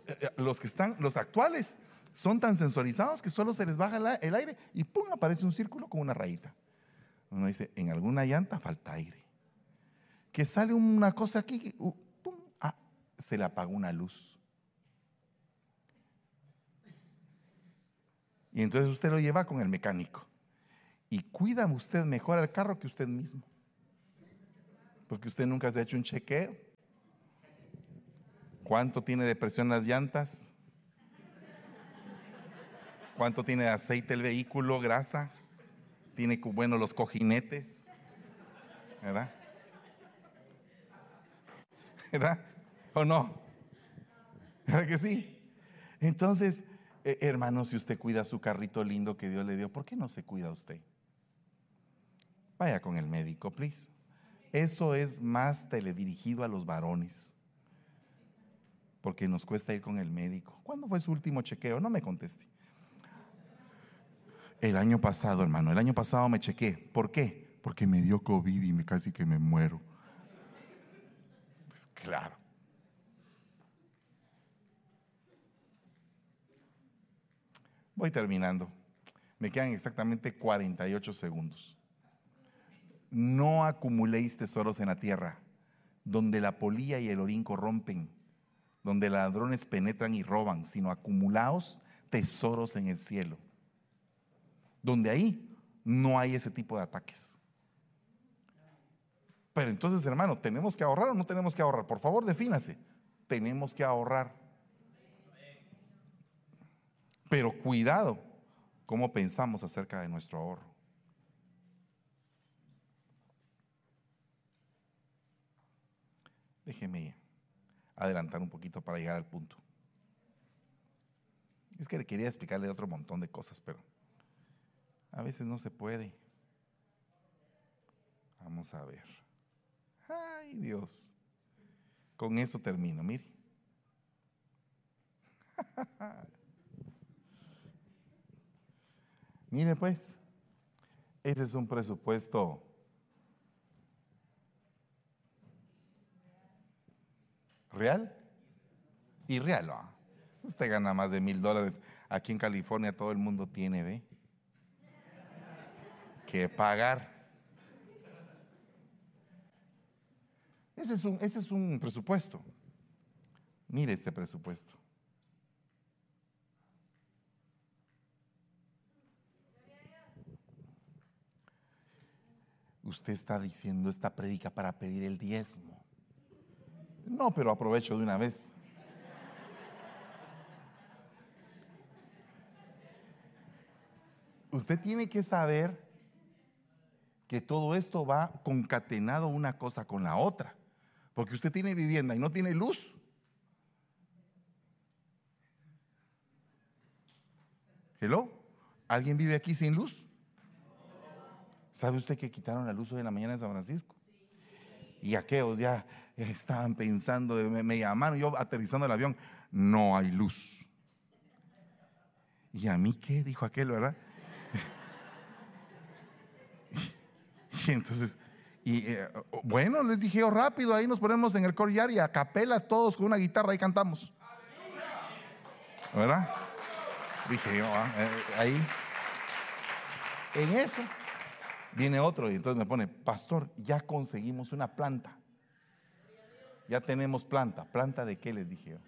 eh, los que están, los actuales, son tan sensorizados que solo se les baja el aire y ¡pum! aparece un círculo con una rayita. Uno dice, en alguna llanta falta aire que sale una cosa aquí, uh, ah, se le apagó una luz. Y entonces usted lo lleva con el mecánico. Y cuida usted mejor al carro que usted mismo. Porque usted nunca se ha hecho un chequeo. ¿Cuánto tiene de presión las llantas? ¿Cuánto tiene de aceite el vehículo, grasa? ¿Tiene bueno los cojinetes? ¿Verdad? ¿verdad? ¿O no? ¿Verdad que sí? Entonces, eh, hermano, si usted cuida su carrito lindo que Dios le dio, ¿por qué no se cuida usted? Vaya con el médico, please. Eso es más teledirigido a los varones. Porque nos cuesta ir con el médico. ¿Cuándo fue su último chequeo? No me conteste. El año pasado, hermano, el año pasado me chequé. ¿Por qué? Porque me dio COVID y me casi que me muero. Claro. Voy terminando. Me quedan exactamente 48 segundos. No acumuléis tesoros en la tierra, donde la polilla y el orín corrompen, donde ladrones penetran y roban, sino acumulaos tesoros en el cielo, donde ahí no hay ese tipo de ataques. Pero entonces, hermano, ¿tenemos que ahorrar o no tenemos que ahorrar? Por favor, defínase. Tenemos que ahorrar. Pero cuidado cómo pensamos acerca de nuestro ahorro. Déjeme adelantar un poquito para llegar al punto. Es que le quería explicarle otro montón de cosas, pero a veces no se puede. Vamos a ver. Ay, Dios. Con eso termino, mire. mire pues, este es un presupuesto real y real. Usted gana más de mil dólares. Aquí en California todo el mundo tiene, ¿ve? Que pagar. Ese es un, ese es un presupuesto. Mire este presupuesto. Usted está diciendo esta prédica para pedir el diezmo. No, pero aprovecho de una vez. Usted tiene que saber que todo esto va concatenado una cosa con la otra. Porque usted tiene vivienda y no tiene luz. Hello, ¿alguien vive aquí sin luz? ¿Sabe usted que quitaron la luz hoy en la mañana en San Francisco? Y aquellos ya estaban pensando, me, me llamaron, yo aterrizando el avión, no hay luz. ¿Y a mí qué? Dijo aquel, ¿verdad? y entonces, y eh, bueno, les dije, oh, rápido, ahí nos ponemos en el corear y a capela todos con una guitarra y cantamos. ¿Verdad? Dije yo, ah, eh, ahí. En eso viene otro y entonces me pone, pastor, ya conseguimos una planta. Ya tenemos planta. ¿Planta de qué les dije?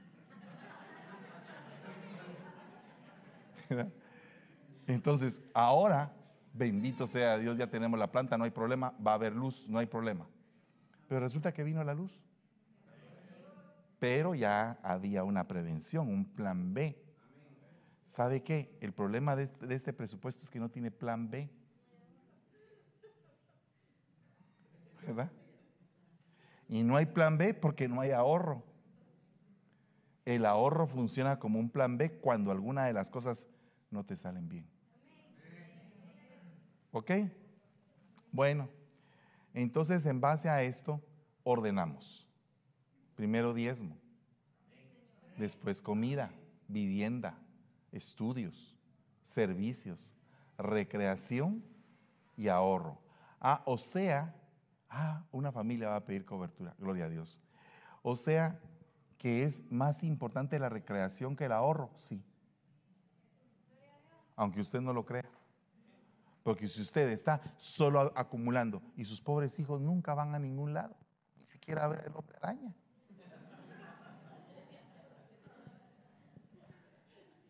Entonces, ahora, bendito sea Dios, ya tenemos la planta, no hay problema, va a haber luz, no hay problema. Pero resulta que vino la luz. Pero ya había una prevención, un plan B. ¿Sabe qué? El problema de este, este presupuesto es que no tiene plan B. ¿Verdad? Y no hay plan B porque no hay ahorro. El ahorro funciona como un plan B cuando alguna de las cosas no te salen bien. ¿Ok? Bueno, entonces en base a esto ordenamos. Primero diezmo, después comida, vivienda, estudios, servicios, recreación y ahorro. Ah, o sea, Ah, una familia va a pedir cobertura, gloria a Dios. O sea, que es más importante la recreación que el ahorro, sí. Aunque usted no lo crea. Porque si usted está solo acumulando y sus pobres hijos nunca van a ningún lado, ni siquiera a ver el hombre araña.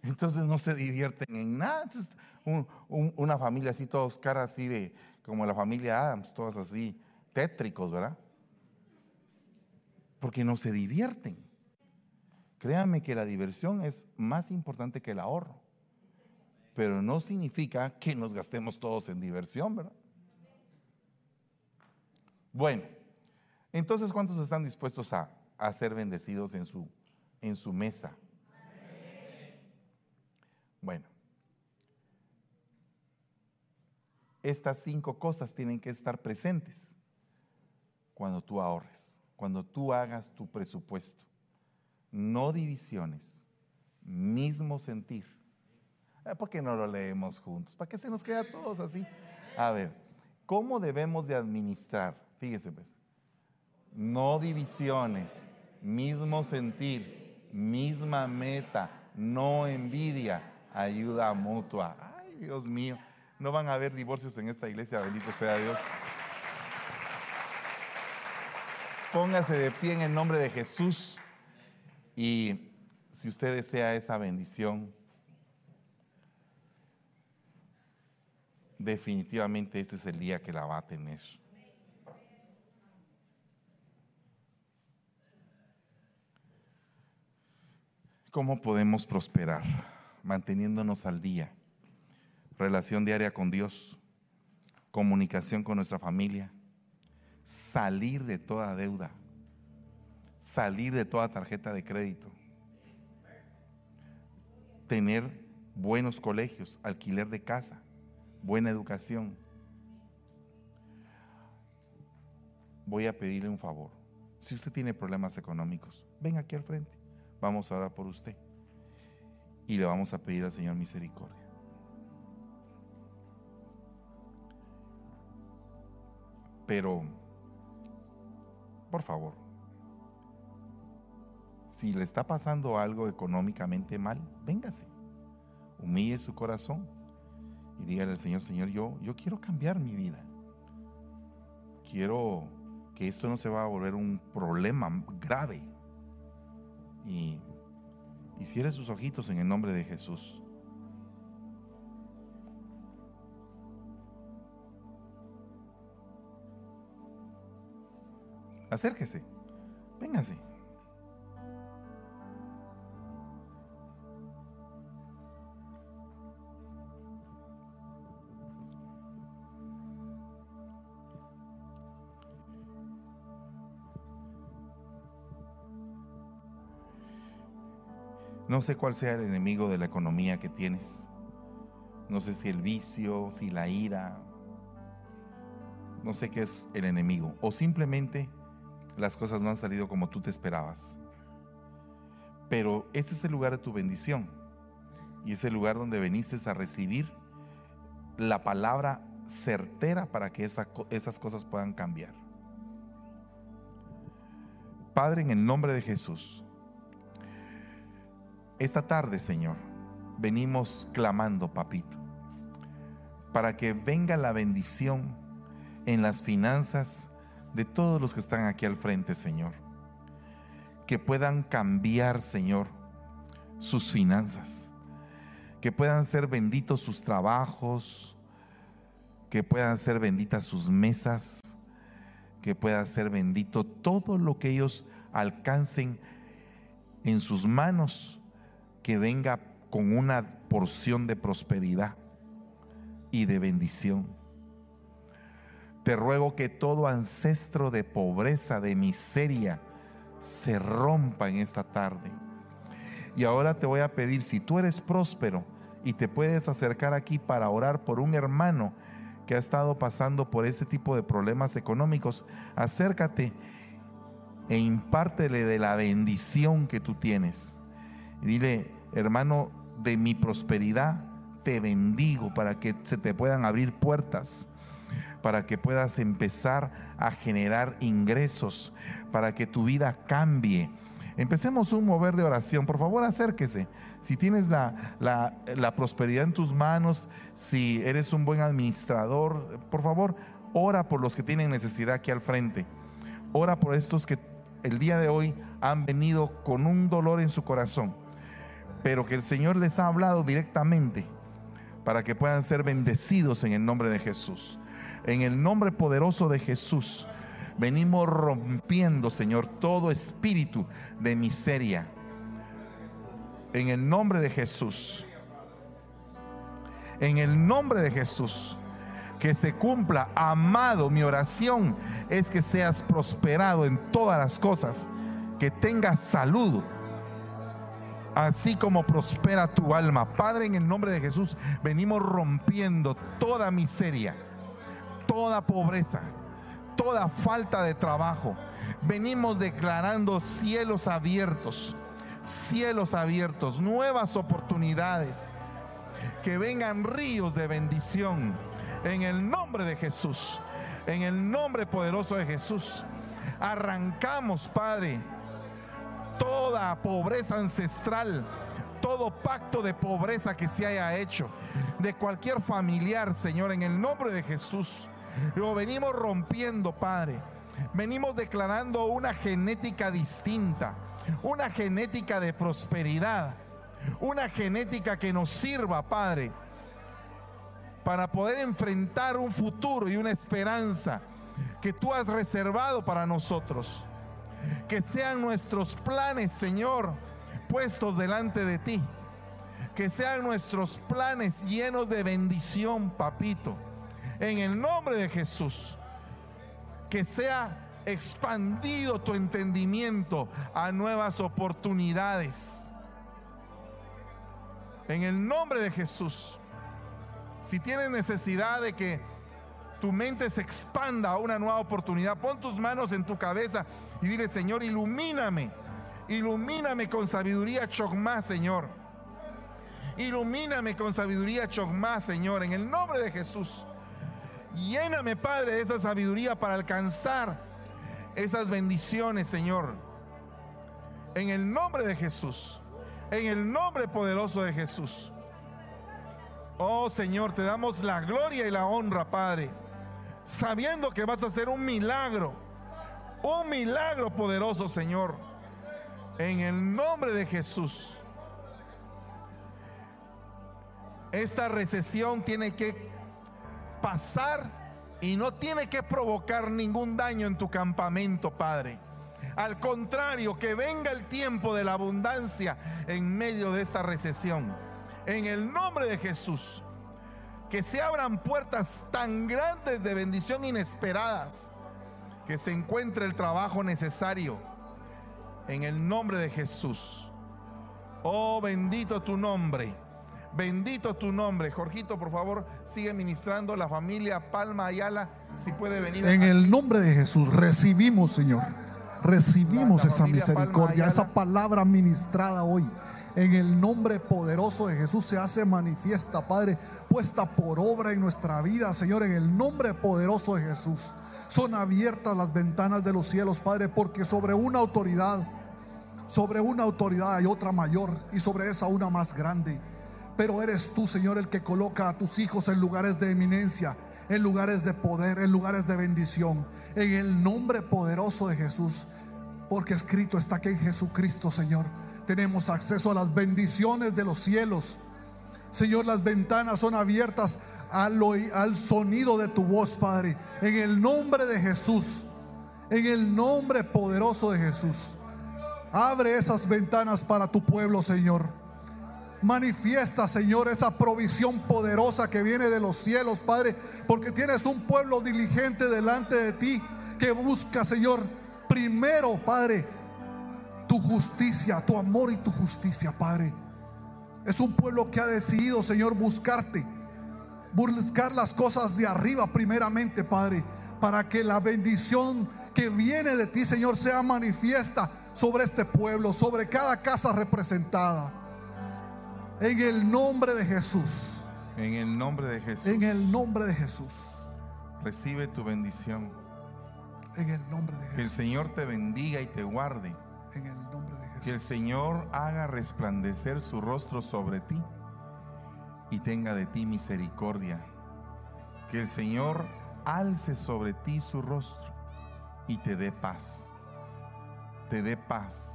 Entonces no se divierten en nada. Una familia así, todos caras así de, como la familia Adams, todas así, tétricos, ¿verdad? Porque no se divierten. Créanme que la diversión es más importante que el ahorro. Pero no significa que nos gastemos todos en diversión, ¿verdad? Bueno, entonces, ¿cuántos están dispuestos a, ser bendecidos en su mesa? Bueno, estas cinco cosas tienen que estar presentes cuando tú ahorres, cuando tú hagas tu presupuesto. No divisiones, mismo sentir. Eh, ¿Por qué no lo leemos juntos? ¿Para qué se nos queda todos así? A ver, ¿cómo debemos de administrar? Fíjese pues. No divisiones, mismo sentir, misma meta, no envidia, ayuda mutua. Ay, Dios mío, no van a haber divorcios en esta iglesia, bendito sea Dios. Póngase de pie en el nombre de Jesús y si usted desea esa bendición, definitivamente este es el día que la va a tener. ¿Cómo podemos prosperar? manteniéndonos al día, relación diaria con Dios, comunicación con nuestra familia, salir de toda deuda, salir de toda tarjeta de crédito, tener buenos colegios, alquiler de casa, buena educación. Voy a pedirle un favor. Si usted tiene problemas económicos, ven aquí al frente. Vamos a orar por usted. Y le vamos a pedir al Señor misericordia. Pero, por favor, si le está pasando algo económicamente mal, véngase humille su corazón y dígale al Señor, Señor, yo, yo quiero cambiar mi vida. Quiero que esto no se va a volver un problema grave. Y, y cierre sus ojitos en el nombre de Jesús. Acérquese, véngase. No sé cuál sea el enemigo de la economía que tienes. No sé si el vicio, si la ira. No sé qué es el enemigo. O simplemente las cosas no han salido como tú te esperabas. Pero este es el lugar de tu bendición. Y es el lugar donde veniste a recibir la palabra certera para que esas cosas puedan cambiar. Padre, en el nombre de Jesús, esta tarde, Señor, venimos clamando, papito, para que venga la bendición en las finanzas de todos los que están aquí al frente, Señor. Que puedan cambiar, Señor, sus finanzas. Que puedan ser benditos sus trabajos. Que puedan ser benditas sus mesas. Que pueda ser bendito todo lo que ellos alcancen en sus manos que venga con una porción de prosperidad y de bendición. Te ruego que todo ancestro de pobreza, de miseria, se rompa en esta tarde. Y ahora te voy a pedir, si tú eres próspero y te puedes acercar aquí para orar por un hermano que ha estado pasando por ese tipo de problemas económicos, acércate e impártele de la bendición que tú tienes. Y dile, hermano, de mi prosperidad te bendigo para que se te puedan abrir puertas, para que puedas empezar a generar ingresos, para que tu vida cambie. Empecemos un mover de oración. Por favor, acérquese. Si tienes la, la, prosperidad en tus manos, si eres un buen administrador, por favor, ora por los que tienen necesidad aquí al frente. Ora por estos que el día de hoy han venido con un dolor en su corazón pero que el Señor les ha hablado directamente para que puedan ser bendecidos en el nombre de Jesús. En el nombre poderoso de Jesús, venimos rompiendo, Señor, todo espíritu de miseria. En el nombre de Jesús. En el nombre de Jesús. Que se cumpla, amado, mi oración es que seas prosperado en todas las cosas, que tengas salud, así como prospera tu alma. Padre, en el nombre de Jesús, venimos rompiendo toda miseria, toda pobreza, toda falta de trabajo. Venimos declarando cielos abiertos, cielos abiertos, nuevas oportunidades, que vengan ríos de bendición en el nombre de Jesús, en el nombre poderoso de Jesús. Arrancamos, Padre, toda pobreza ancestral, todo pacto de pobreza que se haya hecho, de cualquier familiar, Señor, en el nombre de Jesús. Lo venimos rompiendo, Padre. Venimos declarando una genética distinta, una genética de prosperidad, una genética que nos sirva, Padre, para poder enfrentar un futuro y una esperanza que tú has reservado para nosotros que sean nuestros planes, Señor, puestos delante de ti. Que sean nuestros planes llenos de bendición, papito. En el nombre de Jesús. Que sea expandido tu entendimiento a nuevas oportunidades. En el nombre de Jesús. Si tienes necesidad de que tu mente se expanda a una nueva oportunidad, pon tus manos en tu cabeza y dile, Señor, ilumíname. Ilumíname con sabiduría chogma, Señor. Ilumíname con sabiduría chogma, Señor, en el nombre de Jesús. Lléname, Padre, de esa sabiduría para alcanzar esas bendiciones, Señor. En el nombre de Jesús. En el nombre poderoso de Jesús. Oh Señor, te damos la gloria y la honra, Padre. Sabiendo que vas a hacer un milagro. Un milagro poderoso, Señor. En el nombre de Jesús. Esta recesión tiene que pasar y no tiene que provocar ningún daño en tu campamento, Padre. Al contrario, que venga el tiempo de la abundancia en medio de esta recesión. En el nombre de Jesús, que se abran puertas tan grandes de bendición inesperadas, que se encuentre el trabajo necesario. En el nombre de Jesús. Oh, bendito tu nombre. Bendito tu nombre. Jorgito, por favor, sigue ministrando la familia Palma Ayala, si puede venir. En el nombre de Jesús recibimos, Señor. Recibimos esa misericordia, esa palabra ministrada hoy. En el nombre poderoso de Jesús se hace manifiesta, Padre, puesta por obra en nuestra vida, Señor, en el nombre poderoso de Jesús. Son abiertas las ventanas de los cielos, Padre, porque sobre una autoridad, sobre una autoridad hay otra mayor y sobre esa una más grande. Pero eres tú, Señor, el que coloca a tus hijos en lugares de eminencia, en lugares de poder, en lugares de bendición. En el nombre poderoso de Jesús. Porque escrito está que en Jesucristo, Señor, tenemos acceso a las bendiciones de los cielos. Señor, las ventanas son abiertas al, al sonido de tu voz, Padre. En el nombre de Jesús. En el nombre poderoso de Jesús. Abre esas ventanas para tu pueblo, Señor. Manifiesta, Señor, esa provisión poderosa que viene de los cielos, Padre, porque tienes un pueblo diligente delante de ti que busca, Señor, primero, Padre, tu justicia, tu amor y tu justicia, Padre. Es un pueblo que ha decidido, Señor, buscarte, buscar las cosas de arriba primeramente, Padre, para que la bendición que viene de ti, Señor, sea manifiesta sobre este pueblo, sobre cada casa representada. En el nombre de Jesús. En el nombre de Jesús. En el nombre de Jesús. Recibe tu bendición. En el nombre de Jesús. Que el Señor te bendiga y te guarde. En el nombre de Jesús. Que el Señor haga resplandecer su rostro sobre ti y tenga de ti misericordia. Que el Señor alce sobre ti su rostro y te dé paz. Te dé paz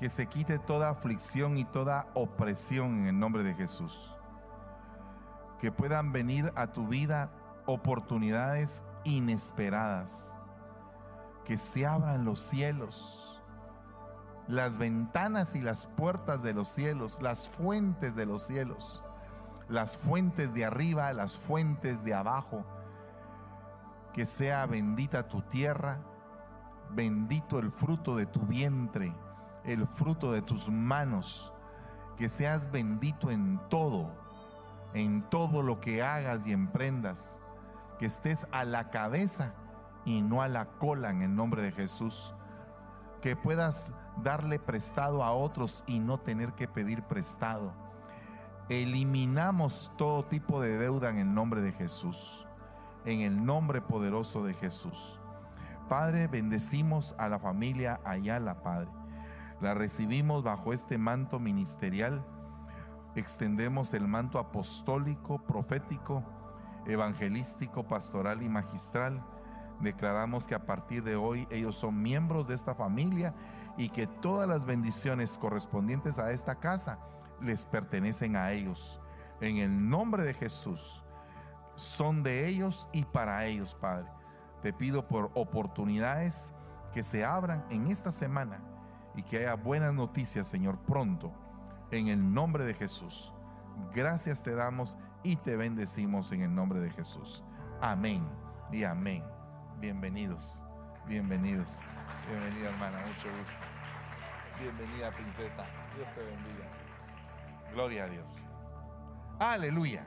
que se quite toda aflicción y toda opresión en el nombre de Jesús. Que puedan venir a tu vida oportunidades inesperadas. Que se abran los cielos, las ventanas y las puertas de los cielos, las fuentes de los cielos, las fuentes de arriba, las fuentes de abajo. Que sea bendita tu tierra, bendito el fruto de tu vientre el fruto de tus manos, que seas bendito en todo, en todo lo que hagas y emprendas, que estés a la cabeza y no a la cola en el nombre de Jesús, que puedas darle prestado a otros y no tener que pedir prestado. Eliminamos todo tipo de deuda en el nombre de Jesús, en el nombre poderoso de Jesús. Padre, bendecimos a la familia Ayala, Padre la recibimos bajo este manto ministerial. Extendemos el manto apostólico, profético, evangelístico, pastoral y magistral. Declaramos que a partir de hoy ellos son miembros de esta familia y que todas las bendiciones correspondientes a esta casa les pertenecen a ellos. En el nombre de Jesús, son de ellos y para ellos, Padre. Te pido por oportunidades que se abran en esta semana y que haya buenas noticias, Señor, pronto. en el nombre de Jesús. Gracias te damos y te bendecimos en el nombre de Jesús. Amén y amén. Bienvenidos, bienvenidos. Bienvenida hermana, mucho gusto. Bienvenida princesa. Dios te bendiga. Gloria a Dios. Aleluya.